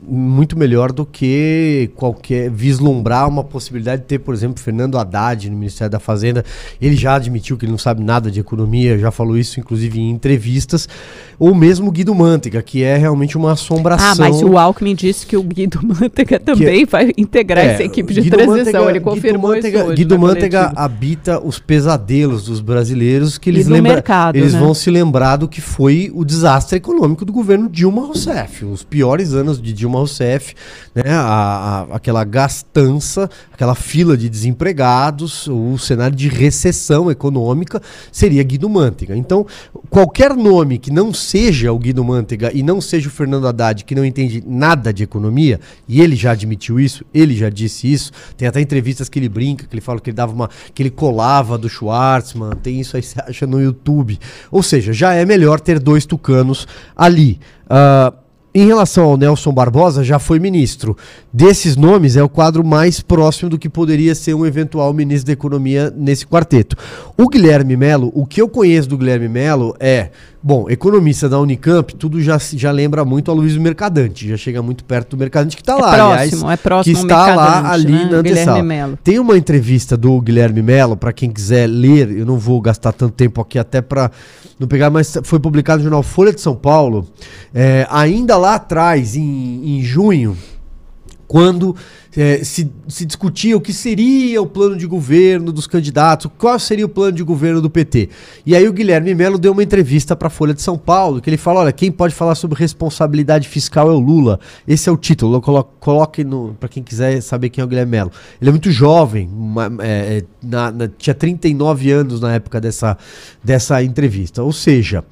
muito melhor do que qualquer vislumbrar uma possibilidade de ter, por exemplo, Fernando Haddad no Ministério da Fazenda. Ele já admitiu que ele não sabe nada de economia, já falou isso inclusive em entrevistas. Ou mesmo Guido Mantega, que é realmente uma assombração. Ah, mas o Alckmin disse que o Guido Mantega também vai integrar é, essa equipe de Guido transição. Mantega, ele confirmou Guido Mantega, isso hoje Guido Mantega habita os pesadelos dos brasileiros que eles lembram. Mercado, eles né? vão se lembrar do que foi o desastre econômico do governo Dilma Rousseff, os piores anos de Dilma Rousseff, né, a, a, aquela gastança, aquela fila de desempregados, o cenário de recessão econômica seria Guido Mantega. Então, qualquer nome que não seja o Guido Mantega e não seja o Fernando Haddad, que não entende nada de economia, e ele já admitiu isso, ele já disse isso, tem até entrevistas que ele brinca, que ele fala que ele dava uma. que ele colava do Schwartzman, tem isso aí, você acha no YouTube. Ou seja, já é melhor ter dois tucanos ali. Uh, em relação ao Nelson Barbosa, já foi ministro. Desses nomes, é o quadro mais próximo do que poderia ser um eventual ministro da Economia nesse quarteto. O Guilherme Melo, o que eu conheço do Guilherme Melo é Bom, economista da Unicamp, tudo já, já lembra muito a Luiz Mercadante, já chega muito perto do Mercadante que está é lá, próximo, aliás, é próximo que está lá ali né? na antessala. Tem uma entrevista do Guilherme Melo, para quem quiser ler, eu não vou gastar tanto tempo aqui até para não pegar, mas foi publicado no jornal Folha de São Paulo, é, ainda lá atrás, em, em junho, quando é, se, se discutia o que seria o plano de governo dos candidatos, qual seria o plano de governo do PT. E aí o Guilherme Melo deu uma entrevista para a Folha de São Paulo, que ele fala, olha, quem pode falar sobre responsabilidade fiscal é o Lula. Esse é o título, coloque para quem quiser saber quem é o Guilherme Melo. Ele é muito jovem, uma, é, é, na, na, tinha 39 anos na época dessa, dessa entrevista. Ou seja,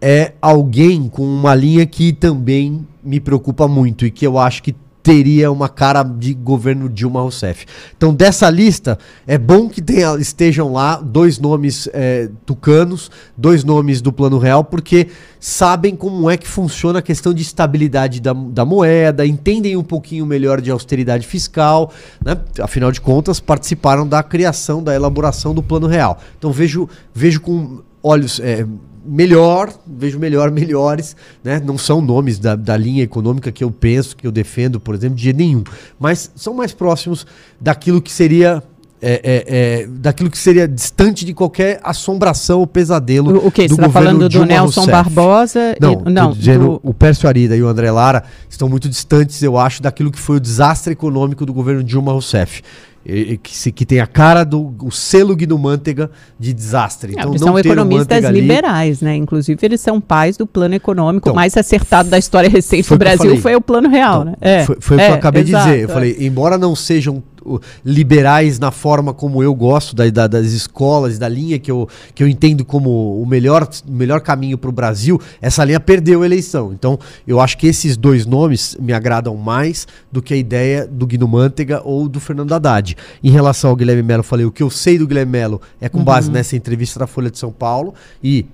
é alguém com uma linha que também me preocupa muito e que eu acho que teria uma cara de governo Dilma Rousseff. Então, dessa lista, é bom que tenha, estejam lá dois nomes é, tucanos, dois nomes do Plano Real, porque sabem como é que funciona a questão de estabilidade da, da moeda, entendem um pouquinho melhor de austeridade fiscal, né? afinal de contas, participaram da criação, da elaboração do Plano Real. Então, vejo, vejo com olhos. É, melhor, vejo melhor, melhores, né? Não são nomes da, da linha econômica que eu penso, que eu defendo, por exemplo, de nenhum, mas são mais próximos daquilo que seria é, é, é, daquilo que seria distante de qualquer assombração ou pesadelo. O, o que? Você está falando do Nelson Rousseff. Barbosa? Não, e, não dizendo, do... o Pércio Arida e o André Lara estão muito distantes, eu acho, daquilo que foi o desastre econômico do governo Dilma Rousseff que, que tem a cara do o selo Guido Mantega de desastre. Então, não são economistas liberais, ali... né? Inclusive, eles são pais do plano econômico então, mais acertado da história recente do Brasil, foi o plano real, então, né? É, foi, foi é, o que eu é, acabei de dizer. Eu falei, embora não sejam liberais na forma como eu gosto da, da, das escolas, da linha que eu, que eu entendo como o melhor, melhor caminho para o Brasil, essa linha perdeu a eleição. Então, eu acho que esses dois nomes me agradam mais do que a ideia do Guido Mantega ou do Fernando Haddad. Em relação ao Guilherme Melo, falei, o que eu sei do Guilherme Melo é com base uhum. nessa entrevista da Folha de São Paulo e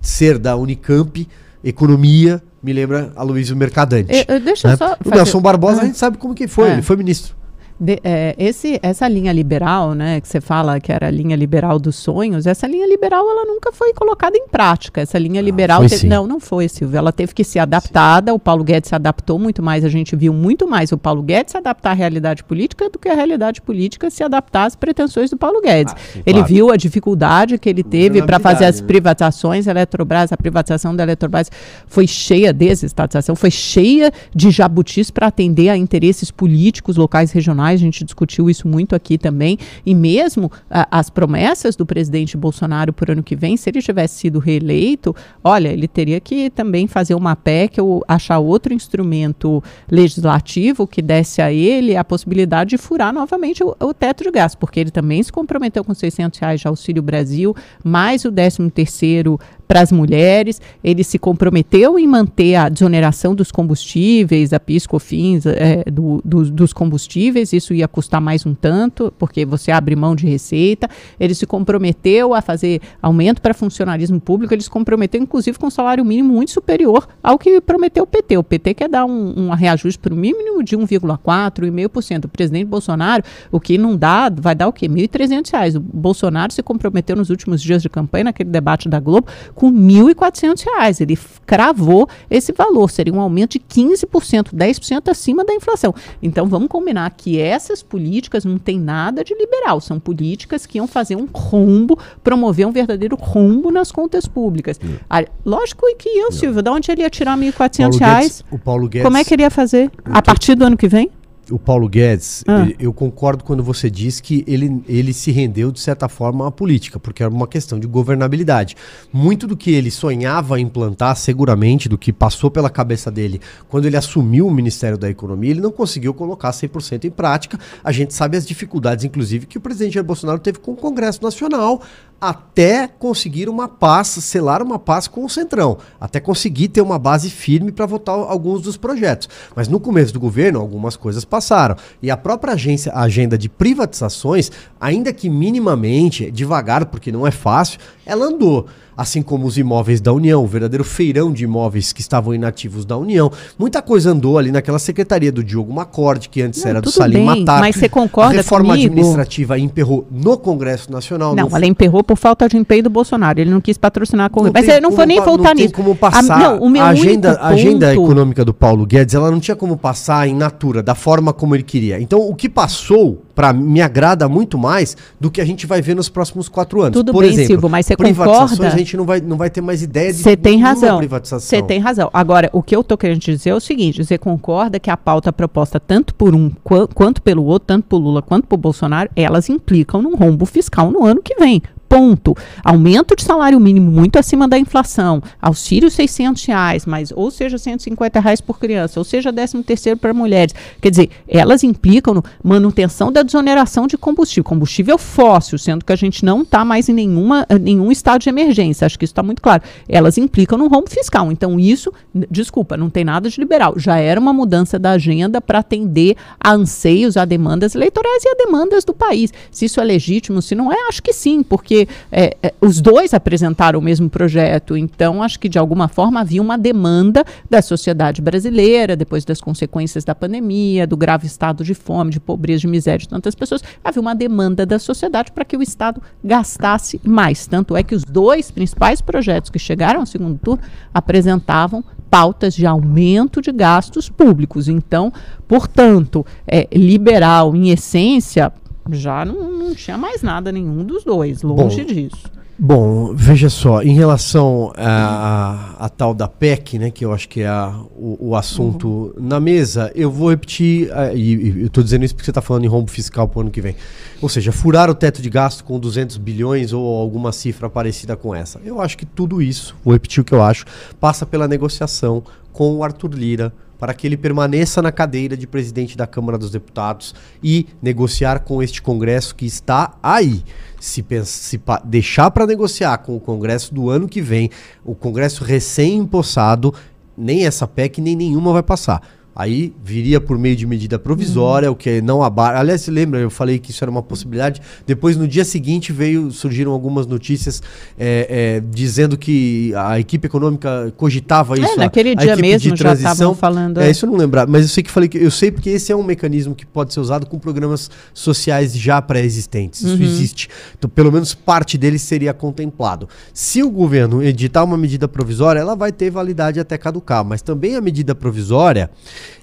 ser da Unicamp, economia, me lembra a Luiz Mercadante. Eu, eu, deixa né? só. O Nelson Barbosa, ah. a gente sabe como que foi, é. ele foi ministro. De, é, esse, essa linha liberal, né, que você fala que era a linha liberal dos sonhos, essa linha liberal ela nunca foi colocada em prática. Essa linha ah, liberal teve, não, não foi, Silvio. Ela teve que ser adaptada. Sim. O Paulo Guedes se adaptou muito mais. A gente viu muito mais o Paulo Guedes se adaptar à realidade política do que a realidade política se adaptar às pretensões do Paulo Guedes. Ah, sim, ele claro. viu a dificuldade que ele teve para fazer as né? privatizações. A Eletrobras, a privatização da Eletrobras foi cheia desestatização, foi cheia de jabutis para atender a interesses políticos locais regionais mais, a gente discutiu isso muito aqui também, e mesmo a, as promessas do presidente Bolsonaro para o ano que vem, se ele tivesse sido reeleito, olha, ele teria que também fazer uma PEC ou achar outro instrumento legislativo que desse a ele a possibilidade de furar novamente o, o teto de gastos, porque ele também se comprometeu com 600 reais de Auxílio Brasil, mais o 13 terceiro para as mulheres, ele se comprometeu em manter a desoneração dos combustíveis, a PIS, COFINS, é, do, do, dos combustíveis, isso ia custar mais um tanto, porque você abre mão de receita, ele se comprometeu a fazer aumento para funcionalismo público, ele se comprometeu inclusive com um salário mínimo muito superior ao que prometeu o PT, o PT quer dar um, um reajuste para o mínimo de 1,4%, 1,5%, o presidente Bolsonaro, o que não dá, vai dar o quê? R$ 1.300, o Bolsonaro se comprometeu nos últimos dias de campanha, naquele debate da Globo, com R$ 1.400. Ele cravou esse valor, seria um aumento de 15%, 10% acima da inflação. Então vamos combinar que essas políticas não tem nada de liberal, são políticas que iam fazer um rombo, promover um verdadeiro rombo nas contas públicas. Hum. Ah, lógico que eu, Silvio, de onde ele ia tirar R$ 1.400? Reais? O Paulo Guedes. Como é que ele ia fazer? A partir do ano que vem? O Paulo Guedes, ah. eu concordo quando você diz que ele, ele se rendeu, de certa forma, à política, porque era uma questão de governabilidade. Muito do que ele sonhava implantar, seguramente, do que passou pela cabeça dele quando ele assumiu o Ministério da Economia, ele não conseguiu colocar 100% em prática. A gente sabe as dificuldades, inclusive, que o presidente Jair Bolsonaro teve com o Congresso Nacional, até conseguir uma paz, selar uma paz com o Centrão, até conseguir ter uma base firme para votar alguns dos projetos. Mas no começo do governo, algumas coisas passaram. E a própria agência, a agenda de privatizações, ainda que minimamente, devagar, porque não é fácil, ela andou assim como os imóveis da União, o verdadeiro feirão de imóveis que estavam inativos da União. Muita coisa andou ali naquela secretaria do Diogo Macorde, que antes não, era do Salim bem, Matar. Mas você concorda A reforma comigo? administrativa emperrou no Congresso Nacional. Não, ela emperrou por falta de empenho do Bolsonaro. Ele não quis patrocinar a Congresso. Mas ele não foi nem voltar nisso. Tem como passar. A, não, o meu a agenda, a agenda econômica do Paulo Guedes, ela não tinha como passar em natura, da forma como ele queria. Então, o que passou para me agrada muito mais do que a gente vai ver nos próximos quatro anos. Tudo Por bem, exemplo, Silvio, mas você concorda? A gente não vai, não vai ter mais ideia de Você tem razão. Você tem razão. Agora, o que eu tô querendo dizer é o seguinte: você concorda que a pauta proposta tanto por um qu quanto pelo outro, tanto por Lula quanto por Bolsonaro, elas implicam num rombo fiscal no ano que vem ponto. Aumento de salário mínimo muito acima da inflação, auxílio 600 reais, mas ou seja 150 reais por criança, ou seja 13 terceiro para mulheres. Quer dizer, elas implicam no manutenção da desoneração de combustível, combustível fóssil, sendo que a gente não está mais em nenhuma, nenhum estado de emergência. Acho que isso está muito claro. Elas implicam no rombo fiscal. Então isso, desculpa, não tem nada de liberal. Já era uma mudança da agenda para atender a anseios, a demandas eleitorais e a demandas do país. Se isso é legítimo, se não é, acho que sim, porque porque é, é, os dois apresentaram o mesmo projeto, então acho que de alguma forma havia uma demanda da sociedade brasileira, depois das consequências da pandemia, do grave estado de fome, de pobreza, de miséria de tantas pessoas, havia uma demanda da sociedade para que o Estado gastasse mais. Tanto é que os dois principais projetos que chegaram ao segundo turno apresentavam pautas de aumento de gastos públicos. Então, portanto, é, liberal, em essência, já não, não tinha mais nada nenhum dos dois, longe Bom, disso. Bom, veja só, em relação a, a, a, tal da PEC, né, que eu acho que é a, o, o, assunto uhum. na mesa, eu vou repetir, uh, e, e, eu estou dizendo isso porque você está falando em rombo fiscal para o ano que vem. Ou seja, furar o teto de gasto com 200 bilhões ou alguma cifra parecida com essa. Eu acho que tudo isso, vou repetir o que eu acho, passa pela negociação com o Arthur Lira, para que ele permaneça na cadeira de presidente da Câmara dos Deputados e negociar com este Congresso que está aí. Se, se deixar para negociar com o Congresso do ano que vem, o Congresso recém-impossado, nem essa PEC nem nenhuma vai passar. Aí viria por meio de medida provisória, uhum. o que não abarca. Aliás, se lembra, eu falei que isso era uma possibilidade. Depois, no dia seguinte, veio surgiram algumas notícias é, é, dizendo que a equipe econômica cogitava é, isso. É, naquele a, dia a mesmo já estavam falando. É, isso eu não lembrar, mas eu sei que falei que eu sei porque esse é um mecanismo que pode ser usado com programas sociais já pré-existentes. Isso uhum. existe. Então, pelo menos parte deles seria contemplado. Se o governo editar uma medida provisória, ela vai ter validade até caducar, mas também a medida provisória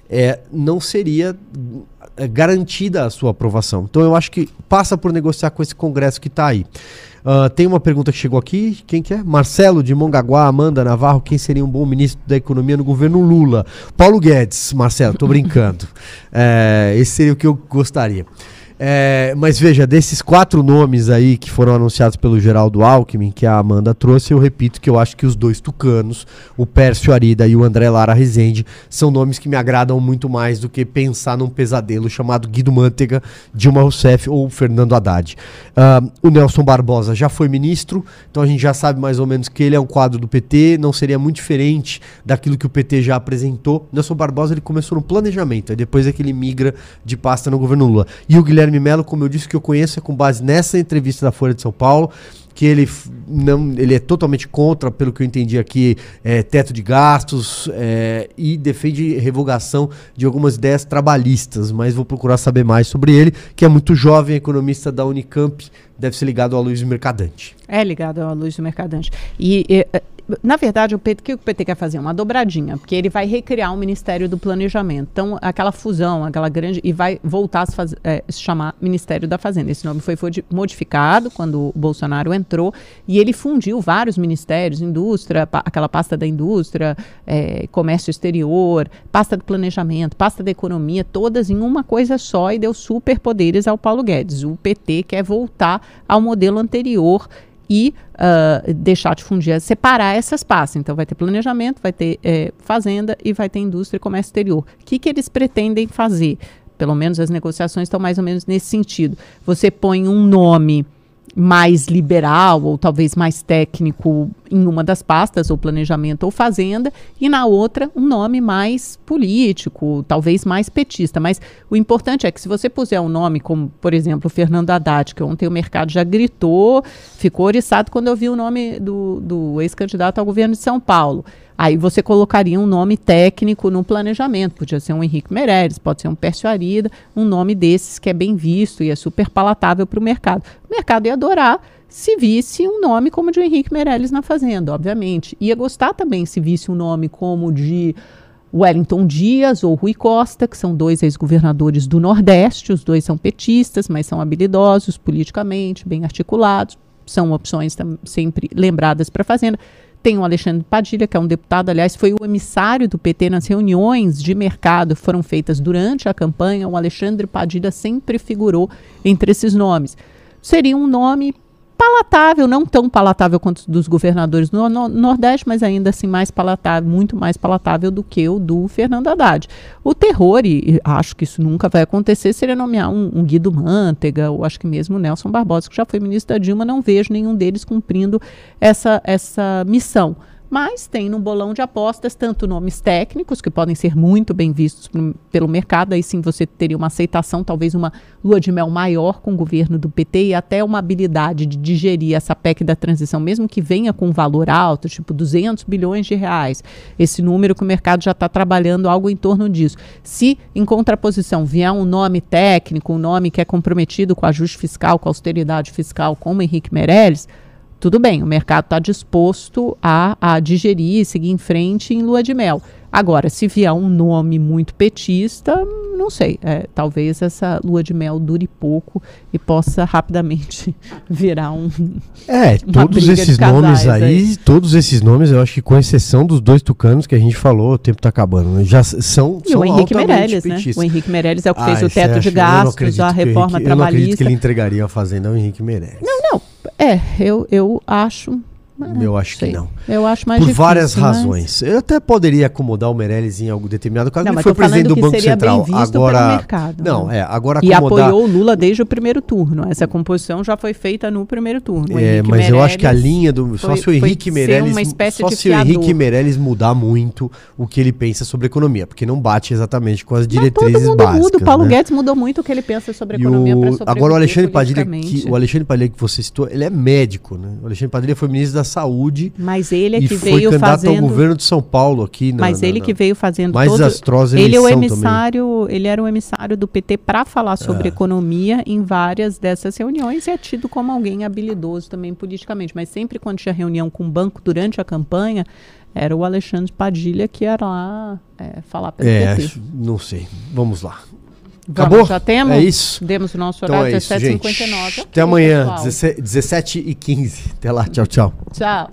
é, não seria é, garantida a sua aprovação. Então eu acho que passa por negociar com esse Congresso que está aí. Ah, tem uma pergunta que chegou aqui. Quem que é? Marcelo de Mongaguá, Amanda Navarro. Quem seria um bom ministro da Economia no governo Lula? Paulo Guedes, Marcelo, tô brincando. É, esse seria o que eu gostaria. É, mas veja, desses quatro nomes aí que foram anunciados pelo Geraldo Alckmin, que a Amanda trouxe, eu repito que eu acho que os dois tucanos, o Pércio Arida e o André Lara Rezende, são nomes que me agradam muito mais do que pensar num pesadelo chamado Guido Mantega, Dilma Rousseff ou Fernando Haddad. Ah, o Nelson Barbosa já foi ministro, então a gente já sabe mais ou menos que ele é um quadro do PT, não seria muito diferente daquilo que o PT já apresentou. Nelson Barbosa ele começou no planejamento, aí depois é que ele migra de pasta no governo Lula. E o Guilherme Melo, como eu disse, que eu conheço é com base nessa entrevista da Folha de São Paulo, que ele não, ele é totalmente contra, pelo que eu entendi aqui, é, teto de gastos é, e defende revogação de algumas ideias trabalhistas. Mas vou procurar saber mais sobre ele, que é muito jovem, economista da Unicamp, deve ser ligado ao Luiz Mercadante. É ligado luz do mercadante. E, e, na verdade, o PT, que o PT quer fazer? Uma dobradinha, porque ele vai recriar o Ministério do Planejamento. Então, aquela fusão, aquela grande. E vai voltar a se, faz- eh, se chamar Ministério da Fazenda. Esse nome foi modificado quando o Bolsonaro entrou e ele fundiu vários ministérios: indústria, pa- aquela pasta da indústria, eh, comércio exterior, pasta do planejamento, pasta da economia, todas em uma coisa só e deu superpoderes ao Paulo Guedes. O PT quer voltar ao modelo anterior e ah, deixar de fundir, separar essas pastas. Então, vai ter planejamento, vai ter eh, fazenda e vai ter indústria e comércio exterior. O que, que eles pretendem fazer? Pelo menos as negociações estão mais ou menos nesse sentido. Você põe um nome mais liberal ou talvez mais técnico em uma das pastas, ou planejamento ou fazenda, e na outra um nome mais político, talvez mais petista. Mas o importante é que se você puser um nome como, por exemplo, Fernando Haddad, que ontem o mercado já gritou, ficou oriçado quando eu vi o nome do, do ex-candidato ao governo de São Paulo. Aí você colocaria um nome técnico no planejamento, podia ser um Henrique Meirelles, pode ser um Pércio Arida, um nome desses que é bem visto e é super palatável para o mercado. O mercado ia adorar se visse um nome como o de Henrique Meirelles na Fazenda, obviamente. Ia gostar também se visse um nome como o de Wellington Dias ou Rui Costa, que são dois ex-governadores do Nordeste, os dois são petistas, mas são habilidosos politicamente, bem articulados, são opções sempre lembradas para a Fazenda. Tem o Alexandre Padilha, que é um deputado, aliás, foi o emissário do PT nas reuniões de mercado foram feitas durante a campanha. O Alexandre Padilha sempre figurou entre esses nomes. Seria um nome palatável, não tão palatável quanto os dos governadores no, no- Nordeste, mas ainda assim mais palatável, muito mais palatável do que o do Fernando Haddad. O terror, e, acho que isso nunca vai acontecer, seria nomear um, um Guido Mantega, ou acho que mesmo Nelson Barbosa, que já foi ministro da Dilma, não vejo nenhum deles cumprindo essa, essa missão. Mas tem no bolão de apostas tanto nomes técnicos, que podem ser muito bem vistos pelo mercado, aí sim você teria uma aceitação, talvez uma lua de mel maior com o governo do PT e até uma habilidade de digerir essa PEC da transição, mesmo que venha com valor alto, tipo 200 bilhões de reais. Esse número que o mercado já está trabalhando algo em torno disso. Se, em contraposição, vier um nome técnico, um nome que é comprometido com ajuste fiscal, com austeridade fiscal, como Henrique Meirelles, tudo bem, o mercado está disposto a, a digerir e seguir em frente em lua de mel. Agora, se vier um nome muito petista, não sei. é, talvez essa lua de mel dure pouco e possa rapidamente virar um. É, todos esses nomes aí, aí. todos esses nomes, eu acho que com exceção dos dois tucanos que a gente falou, o tempo tá acabando, né? já são, E são o Henrique Meirelles, né? O Henrique Meirelles é o que Ah, fez o você teto de? Eu não gastos, a reforma Henrique- Eu não acredito que trabalhista. ele entregaria a fazenda ao Henrique Meirelles. Não, é, eu, eu acho. Eu acho sei. que não. Eu acho mais Por difícil, várias mas- razões. Eu até poderia acomodar o Meirelles em algum determinado caso. Não, ele mas foi presidente do Banco Central. bem visto agora, mercado, Não, né? é. Agora E acomodar. apoiou o Lula desde o primeiro turno. Essa composição já foi feita no primeiro turno. É, mas eu acho que a Meirelles linha do. Só foi- se o Henrique Meirelles. só se o Henrique. Meirelles mudar muito o que ele pensa sobre economia, porque não bate exatamente com as Mas diretrizes todo mundo básicas. muda. O Paulo né? Guedes mudou muito o que ele pensa sobre E economia para o, agora o Alexandre Padilha, que, o Alexandre Padilha que você citou, ele é médico, né? O Alexandre Padilha foi ministro da Saúde Mas ele é que veio fazendo. ao governo de São Paulo aqui na, Mas na- ele na- que veio fazendo mais todo... desastrosa Ele é o eleição também. emissário, ele era o emissário do PT para falar sobre É. economia em várias dessas reuniões e é tido como alguém habilidoso também politicamente. Mas sempre quando tinha reunião com o banco durante a campanha, era o Alexandre Padilha que era lá é, falar pelo É, PT. não sei. Vamos lá. Vamos, Acabou? Já temos? É isso? Demos o nosso Então horário é isso, gente. 17h59. Até amanhã, pessoal. 17 e 15. Até lá, tchau, tchau. Tchau.